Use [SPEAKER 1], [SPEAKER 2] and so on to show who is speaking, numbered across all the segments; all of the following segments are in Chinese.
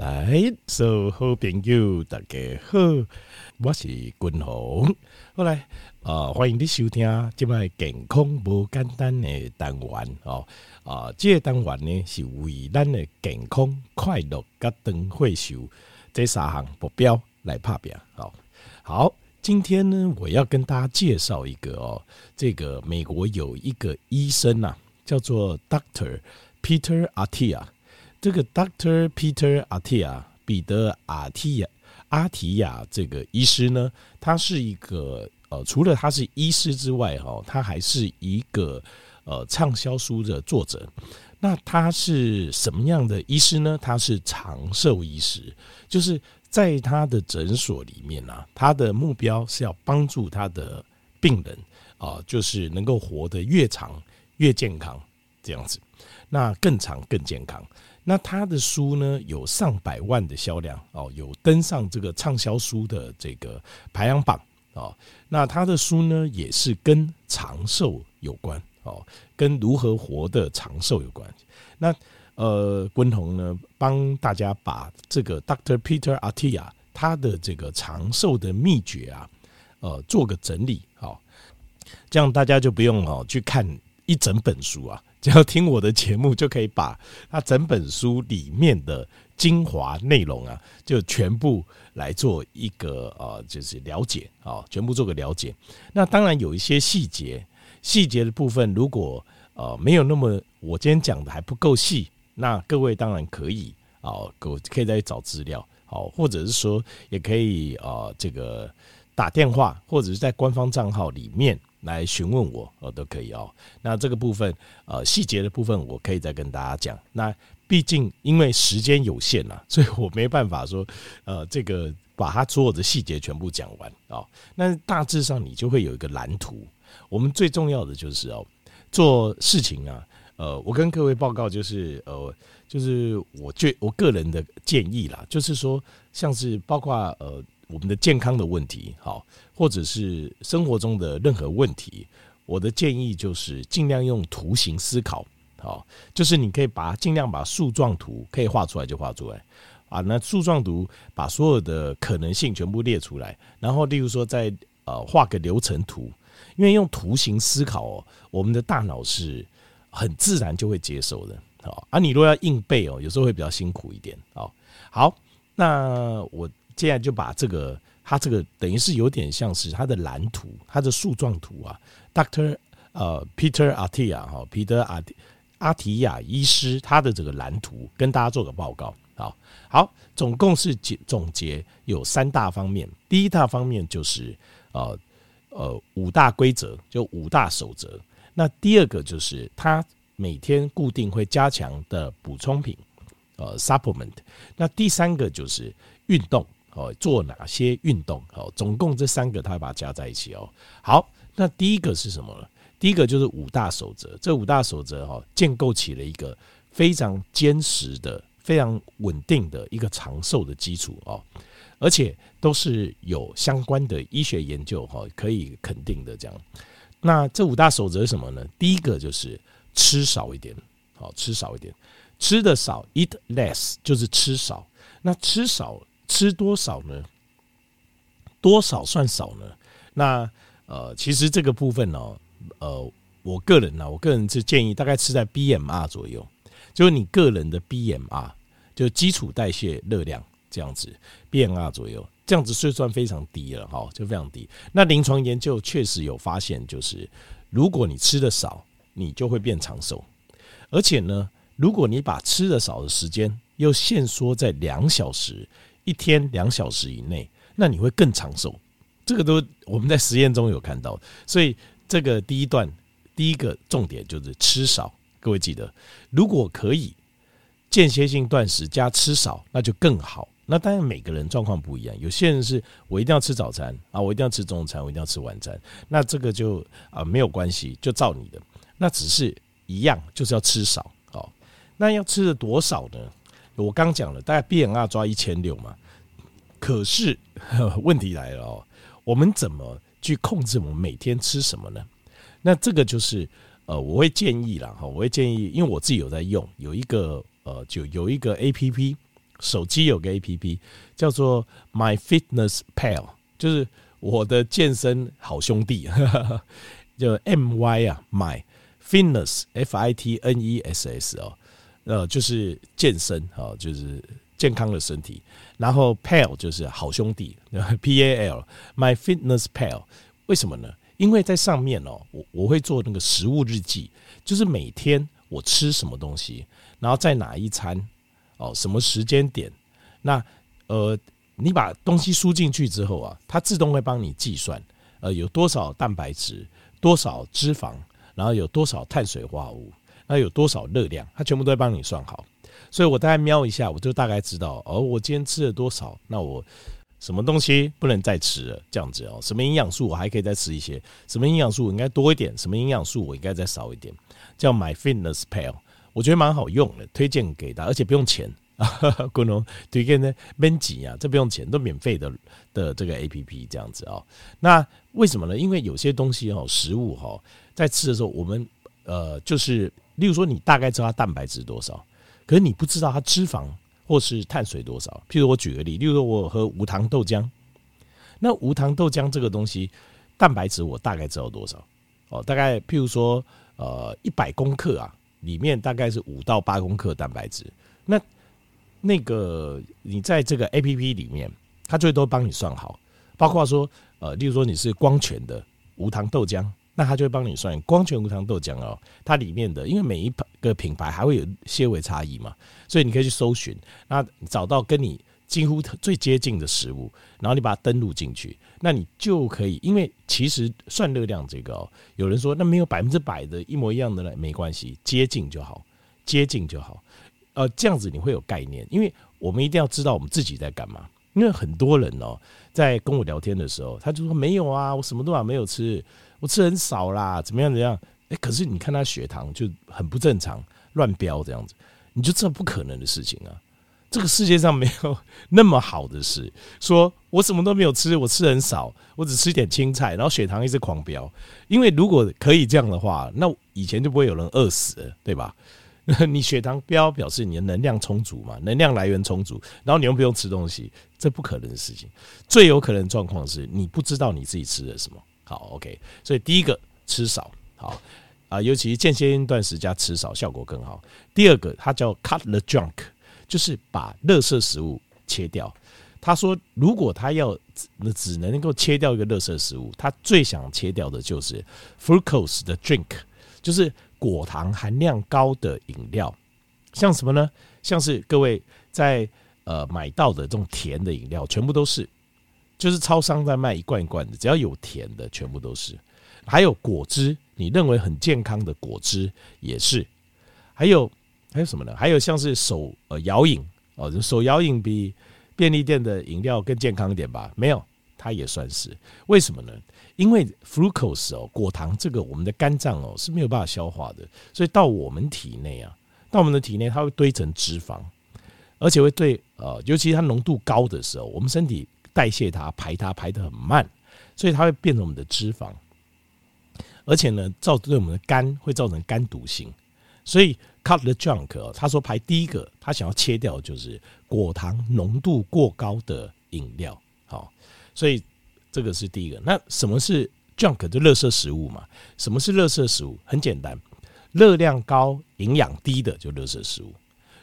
[SPEAKER 1] 来，所有好朋友大家好，我是君鸿。后来啊，欢迎你收听这摆健康无简单的单元哦。啊，这个单元呢是为咱的健康、快乐、甲长岁寿这三项目标来拍拼。好，好，今天呢，我要跟大家介绍一个哦，这个美国有一个医生呐，叫做 Doctor Peter Attia。这个 Doctor Peter Attia 彼得阿提亚阿提亚这个医师呢，他是一个呃，除了他是医师之外，哈，他还是一个呃畅销书的作者。那他是什么样的医师呢？他是长寿医师，就是在他的诊所里面啊，他的目标是要帮助他的病人啊，就是能够活得越长越健康这样子，那更长更健康。那他的书呢，有上百万的销量哦，有登上这个畅销书的这个排行榜哦。那他的书呢，也是跟长寿有关哦，跟如何活得长寿有关。那呃，君鸿呢，帮大家把这个 Dr. Peter Attia 他的这个长寿的秘诀啊，呃，做个整理好，这样大家就不用哦去看一整本书啊。只要听我的节目，就可以把他整本书里面的精华内容啊，就全部来做一个呃，就是了解啊，全部做个了解。那当然有一些细节，细节的部分如果呃没有那么我今天讲的还不够细，那各位当然可以啊，可可以再找资料，好，或者是说也可以啊，这个打电话或者是在官方账号里面。来询问我，呃，都可以哦。那这个部分，呃，细节的部分，我可以再跟大家讲。那毕竟因为时间有限呐，所以我没办法说，呃，这个把它所有的细节全部讲完啊。那大致上你就会有一个蓝图。我们最重要的就是哦，做事情啊，呃，我跟各位报告就是，呃，就是我最我个人的建议啦，就是说，像是包括呃。我们的健康的问题，好，或者是生活中的任何问题，我的建议就是尽量用图形思考，好，就是你可以把尽量把树状图可以画出来就画出来，啊，那树状图把所有的可能性全部列出来，然后例如说再呃画个流程图，因为用图形思考哦，我们的大脑是很自然就会接受的，好，啊，你如果要硬背哦，有时候会比较辛苦一点，好，好，那我。现在就把这个，他这个等于是有点像是他的蓝图，他的树状图啊。Doctor 呃，Peter Attia 哈，彼得阿阿提亚医师他的这个蓝图跟大家做个报告。啊，好，总共是结总结有三大方面。第一大方面就是呃呃五大规则，就五大守则。那第二个就是他每天固定会加强的补充品，呃，supplement。那第三个就是运动。哦，做哪些运动？哦，总共这三个，他把它加在一起哦。好，那第一个是什么呢？第一个就是五大守则。这五大守则哈，建构起了一个非常坚实的、非常稳定的一个长寿的基础哦，而且都是有相关的医学研究哈，可以肯定的这样。那这五大守则是什么呢？第一个就是吃少一点，好，吃少一点，吃的少，eat less，就是吃少。那吃少。吃多少呢？多少算少呢？那呃，其实这个部分呢，呃，我个人呢，我个人是建议大概吃在 BMR 左右，就是你个人的 BMR，就基础代谢热量这样子，BMR 左右，这样子是算非常低了哈，就非常低。那临床研究确实有发现，就是如果你吃的少，你就会变长寿，而且呢，如果你把吃的少的时间又限缩在两小时。一天两小时以内，那你会更长寿。这个都我们在实验中有看到，所以这个第一段第一个重点就是吃少。各位记得，如果可以间歇性断食加吃少，那就更好。那当然每个人状况不一样，有些人是我一定要吃早餐啊，我一定要吃中餐，我一定要吃晚餐，那这个就啊没有关系，就照你的。那只是一样，就是要吃少。好，那要吃的多少呢？我刚讲了，大概 BMR 抓一千六嘛，可是 问题来了哦，我们怎么去控制我们每天吃什么呢？那这个就是呃，我会建议啦哈，我会建议，因为我自己有在用，有一个呃，就有一个 APP 手机有个 APP 叫做 My Fitness Pal，就是我的健身好兄弟，就 M Y 啊，My Fitness F I T N E S S 哦，呃，就是健身啊，就是健康的身体。然后 Pal 就是好兄弟，P A L My Fitness Pal，为什么呢？因为在上面哦，我我会做那个食物日记，就是每天我吃什么东西，然后在哪一餐。哦，什么时间点？那呃，你把东西输进去之后啊，它自动会帮你计算，呃，有多少蛋白质，多少脂肪，然后有多少碳水化合物，它有多少热量，它全部都会帮你算好。所以我大概瞄一下，我就大概知道，哦，我今天吃了多少，那我什么东西不能再吃了，这样子哦，什么营养素我还可以再吃一些，什么营养素我应该多一点，什么营养素我应该再少一点，叫 My Fitness Pal。我觉得蛮好用的，推荐给大家，而且不用钱啊！滚龙推荐呢，免钱啊，这不用钱，都免费的的这个 A P P 这样子哦。那为什么呢？因为有些东西哈，食物哈，在吃的时候，我们呃，就是例如说，你大概知道它蛋白质多少，可是你不知道它脂肪或是碳水多少。譬如我举个例，例如说我喝无糖豆浆，那无糖豆浆这个东西，蛋白质我大概知道多少哦，大概譬如说呃一百公克啊。里面大概是五到八公克蛋白质，那那个你在这个 A P P 里面，它最多帮你算好，包括说呃，例如说你是光全的无糖豆浆，那他就会帮你算光全无糖豆浆哦，它里面的因为每一个品牌还会有些微差异嘛，所以你可以去搜寻，那找到跟你。几乎最接近的食物，然后你把它登录进去，那你就可以。因为其实算热量这个哦，有人说那没有百分之百的一模一样的呢，没关系，接近就好，接近就好。呃，这样子你会有概念，因为我们一定要知道我们自己在干嘛。因为很多人哦，在跟我聊天的时候，他就说没有啊，我什么都还没有吃，我吃很少啦，怎么样怎么样？哎，可是你看他血糖就很不正常，乱飙这样子，你就知道不可能的事情啊。这个世界上没有 那么好的事，说我什么都没有吃，我吃很少，我只吃一点青菜，然后血糖一直狂飙。因为如果可以这样的话，那以前就不会有人饿死了，对吧？你血糖飙表示你的能量充足嘛，能量来源充足，然后你又不用吃东西，这不可能的事情。最有可能状况是你不知道你自己吃了什么。好，OK，所以第一个吃少，好啊，尤其间歇性断食加吃少效果更好。第二个，它叫 cut the junk。就是把垃圾食物切掉。他说，如果他要只只能够切掉一个垃圾食物，他最想切掉的就是 fructose 的 drink，就是果糖含量高的饮料。像什么呢？像是各位在呃买到的这种甜的饮料，全部都是，就是超商在卖一罐一罐的，只要有甜的，全部都是。还有果汁，你认为很健康的果汁也是，还有。还有什么呢？还有像是手呃摇饮哦，手摇饮比便利店的饮料更健康一点吧？没有，它也算是。为什么呢？因为 fructose 哦，果糖这个我们的肝脏哦是没有办法消化的，所以到我们体内啊，到我们的体内它会堆成脂肪，而且会对呃，尤其它浓度高的时候，我们身体代谢它排它排得很慢，所以它会变成我们的脂肪，而且呢，造对我们的肝会造成肝毒性，所以。Cut the junk，他说排第一个，他想要切掉就是果糖浓度过高的饮料。好，所以这个是第一个。那什么是 junk？就垃圾食物嘛。什么是垃圾食物？很简单，热量高、营养低的就垃圾食物；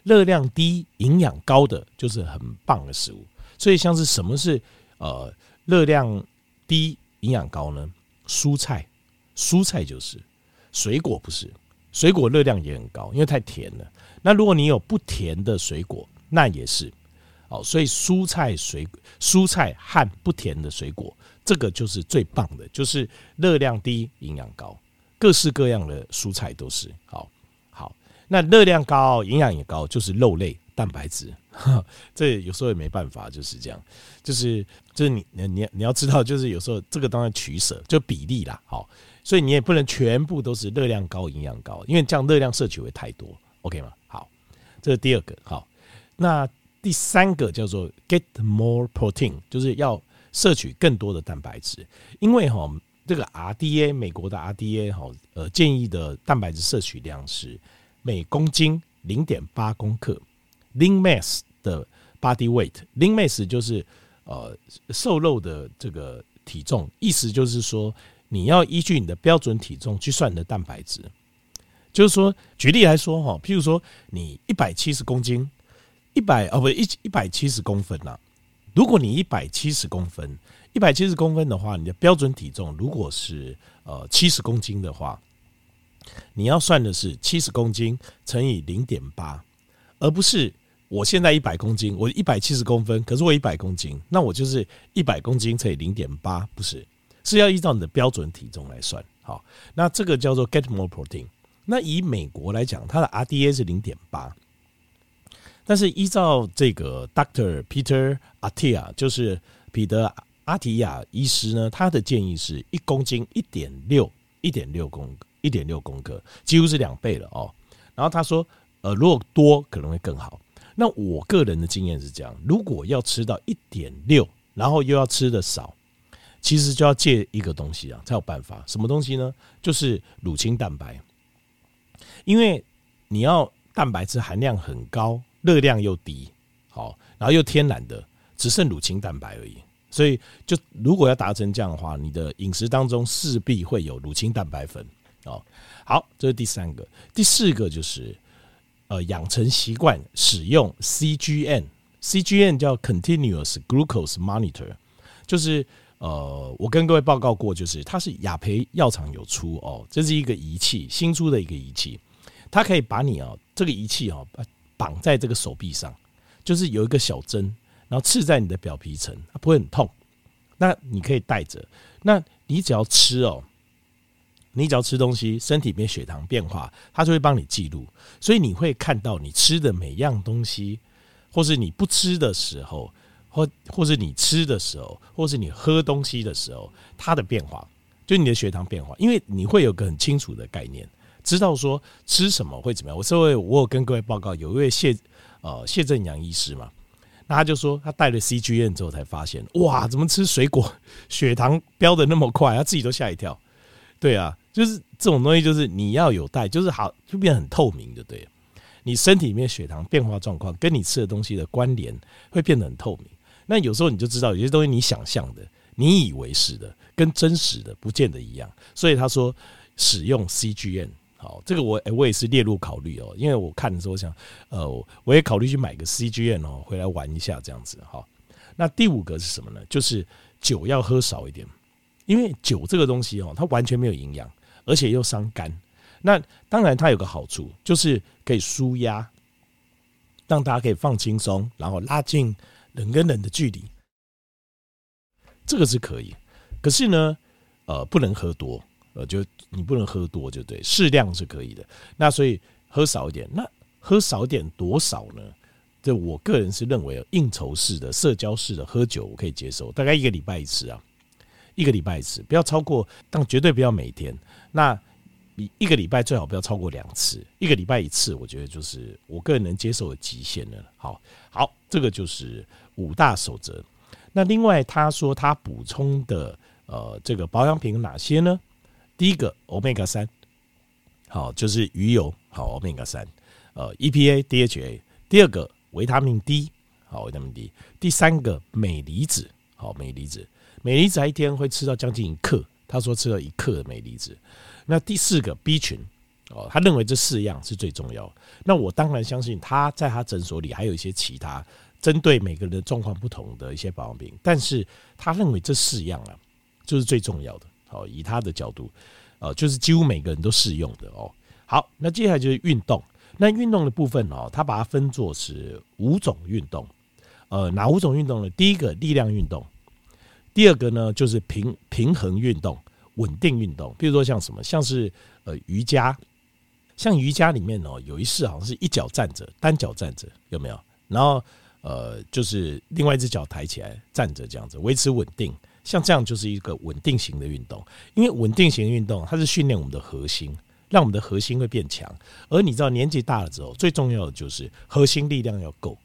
[SPEAKER 1] 热量低、营养高的就是很棒的食物。所以像是什么是呃热量低、营养高呢？蔬菜，蔬菜就是水果，不是。水果热量也很高，因为太甜了。那如果你有不甜的水果，那也是。哦，所以蔬菜、水蔬菜和不甜的水果，这个就是最棒的，就是热量低、营养高，各式各样的蔬菜都是。好，好，那热量高、营养也高，就是肉类、蛋白质。这有时候也没办法，就是这样，就是就是你你你要知道，就是有时候这个当然取舍，就比例啦。好。所以你也不能全部都是热量高、营养高，因为这样热量摄取会太多，OK 吗？好，这是第二个。好，那第三个叫做 get more protein，就是要摄取更多的蛋白质。因为哈，这个 RDA 美国的 RDA 哈，呃，建议的蛋白质摄取量是每公斤零点八公克，lean mass 的 body weight，lean mass 就是呃瘦肉的这个体重，意思就是说你要依据你的标准体重去算你的蛋白质。就是说，举例来说哈，譬如说你一百七十公斤，一百哦不一一百七十公分呐、如果你一百七十公分，一百七十公分的话，你的标准体重如果是呃七十公斤的话，你要算的是七十公斤乘以零点八，而不是我现在一百公斤，我一百七十公分，可是我一百公斤，那我就是一百公斤乘以零点八，不是，是要依照你的标准体重来算。好，那这个叫做 get more protein。那以美国来讲，它的 RDA 是零点八。但是依照这个 Doctor Peter Attia，就是彼得阿提亚医师呢，他的建议是一公斤一点六一点六公一点六公克，几乎是两倍了哦。然后他说，呃，如果多可能会更好。那我个人的经验是这样：如果要吃到一点六，然后又要吃的少，其实就要借一个东西啊，才有办法。什么东西呢？就是乳清蛋白，因为你要蛋白质含量很高。热量又低，好，然后又天然的，只剩乳清蛋白而已。所以，就如果要达成这样的话，你的饮食当中势必会有乳清蛋白粉。哦，好，这是第三个。第四个就是，呃，养成习惯使用 CGN，CGN 叫 Continuous Glucose Monitor，就是呃，我跟各位报告过，就是它是雅培药厂有出哦，这是一个仪器，新出的一个仪器，它可以把你哦，这个仪器哦。绑在这个手臂上，就是有一个小针，然后刺在你的表皮层，它不会很痛。那你可以带着，那你只要吃哦，你只要吃东西，身体里面血糖变化，它就会帮你记录。所以你会看到你吃的每样东西，或是你不吃的时候，或或是你吃的时候，或是你喝东西的时候，它的变化，就你的血糖变化，因为你会有个很清楚的概念。知道说吃什么会怎么样？我这位我有跟各位报告，有一位谢呃谢正阳医师嘛，那他就说他带了 CGM 之后才发现，哇，怎么吃水果血糖飙的那么快？他自己都吓一跳。对啊，就是这种东西，就是你要有带，就是好就变得很透明的，对。你身体里面血糖变化状况跟你吃的东西的关联会变得很透明。那有时候你就知道有些东西你想象的、你以为是的，跟真实的不见得一样。所以他说使用 CGN，。好，这个我我也是列入考虑哦，因为我看的时候我想，呃，我也考虑去买个 CGN 哦，回来玩一下这样子。好，那第五个是什么呢？就是酒要喝少一点，因为酒这个东西哦，它完全没有营养，而且又伤肝。那当然它有个好处，就是可以舒压，让大家可以放轻松，然后拉近人跟人的距离，这个是可以。可是呢，呃，不能喝多。呃，就你不能喝多，就对，适量是可以的。那所以喝少一点，那喝少一点多少呢？这我个人是认为，应酬式的、社交式的喝酒我可以接受，大概一个礼拜一次啊，一个礼拜一次，不要超过，但绝对不要每天。那你一个礼拜最好不要超过两次，一个礼拜一次，我觉得就是我个人能接受的极限了。好，好，这个就是五大守则。那另外他说他补充的呃，这个保养品有哪些呢？第一个，Omega 三，好，就是鱼油，好，Omega 三，呃，EPA、DHA。第二个，维他命 D，好，维他命 D。第三个，镁离子，好，镁离子，镁离子一天会吃到将近一克，他说吃了一克的镁离子。那第四个，B 群，哦，他认为这四样是最重要。那我当然相信他在他诊所里还有一些其他针对每个人的状况不同的一些保养品，但是他认为这四样啊，就是最重要的。好，以他的角度，呃，就是几乎每个人都适用的哦。好，那接下来就是运动。那运动的部分哦，他把它分作是五种运动。呃，哪五种运动呢？第一个力量运动，第二个呢就是平平衡运动、稳定运动。比如说像什么，像是呃瑜伽，像瑜伽里面哦有一式好像是一脚站着，单脚站着，有没有？然后呃就是另外一只脚抬起来站着这样子，维持稳定。像这样就是一个稳定型的运动，因为稳定型运动它是训练我们的核心，让我们的核心会变强。而你知道年纪大了之后，最重要的就是核心力量要够，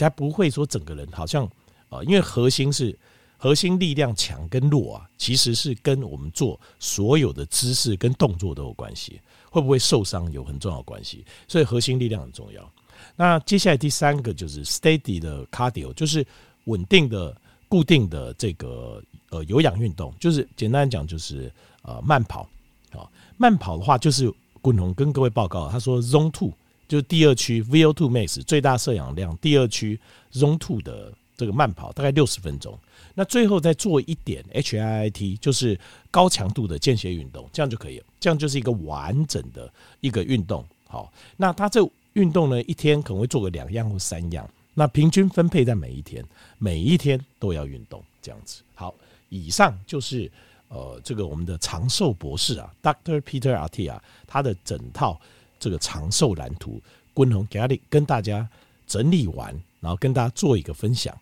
[SPEAKER 1] 才不会说整个人好像啊，因为核心是核心力量强跟弱啊，其实是跟我们做所有的姿势跟动作都有关系，会不会受伤有很重要关系。所以核心力量很重要。那接下来第三个就是 steady 的 cardio，就是稳定的、固定的这个呃有氧运动，就是简单讲就是呃慢跑啊。慢跑的话，就是滚红跟各位报告，他说 Zone Two 就是第二区 VO2 Max 最大摄氧量，第二区 Zone Two 的这个慢跑大概六十分钟。那最后再做一点 HIIT，就是高强度的间歇运动，这样就可以了。这样就是一个完整的一个运动。好，那他这运动呢，一天可能会做个两样或三样，那平均分配在每一天，每一天都要运动，这样子。好，以上就是呃这个我们的长寿博士啊，Dr. Peter Attia 他的整套这个长寿蓝图，共同给他跟大家整理完，然后跟大家做一个分享。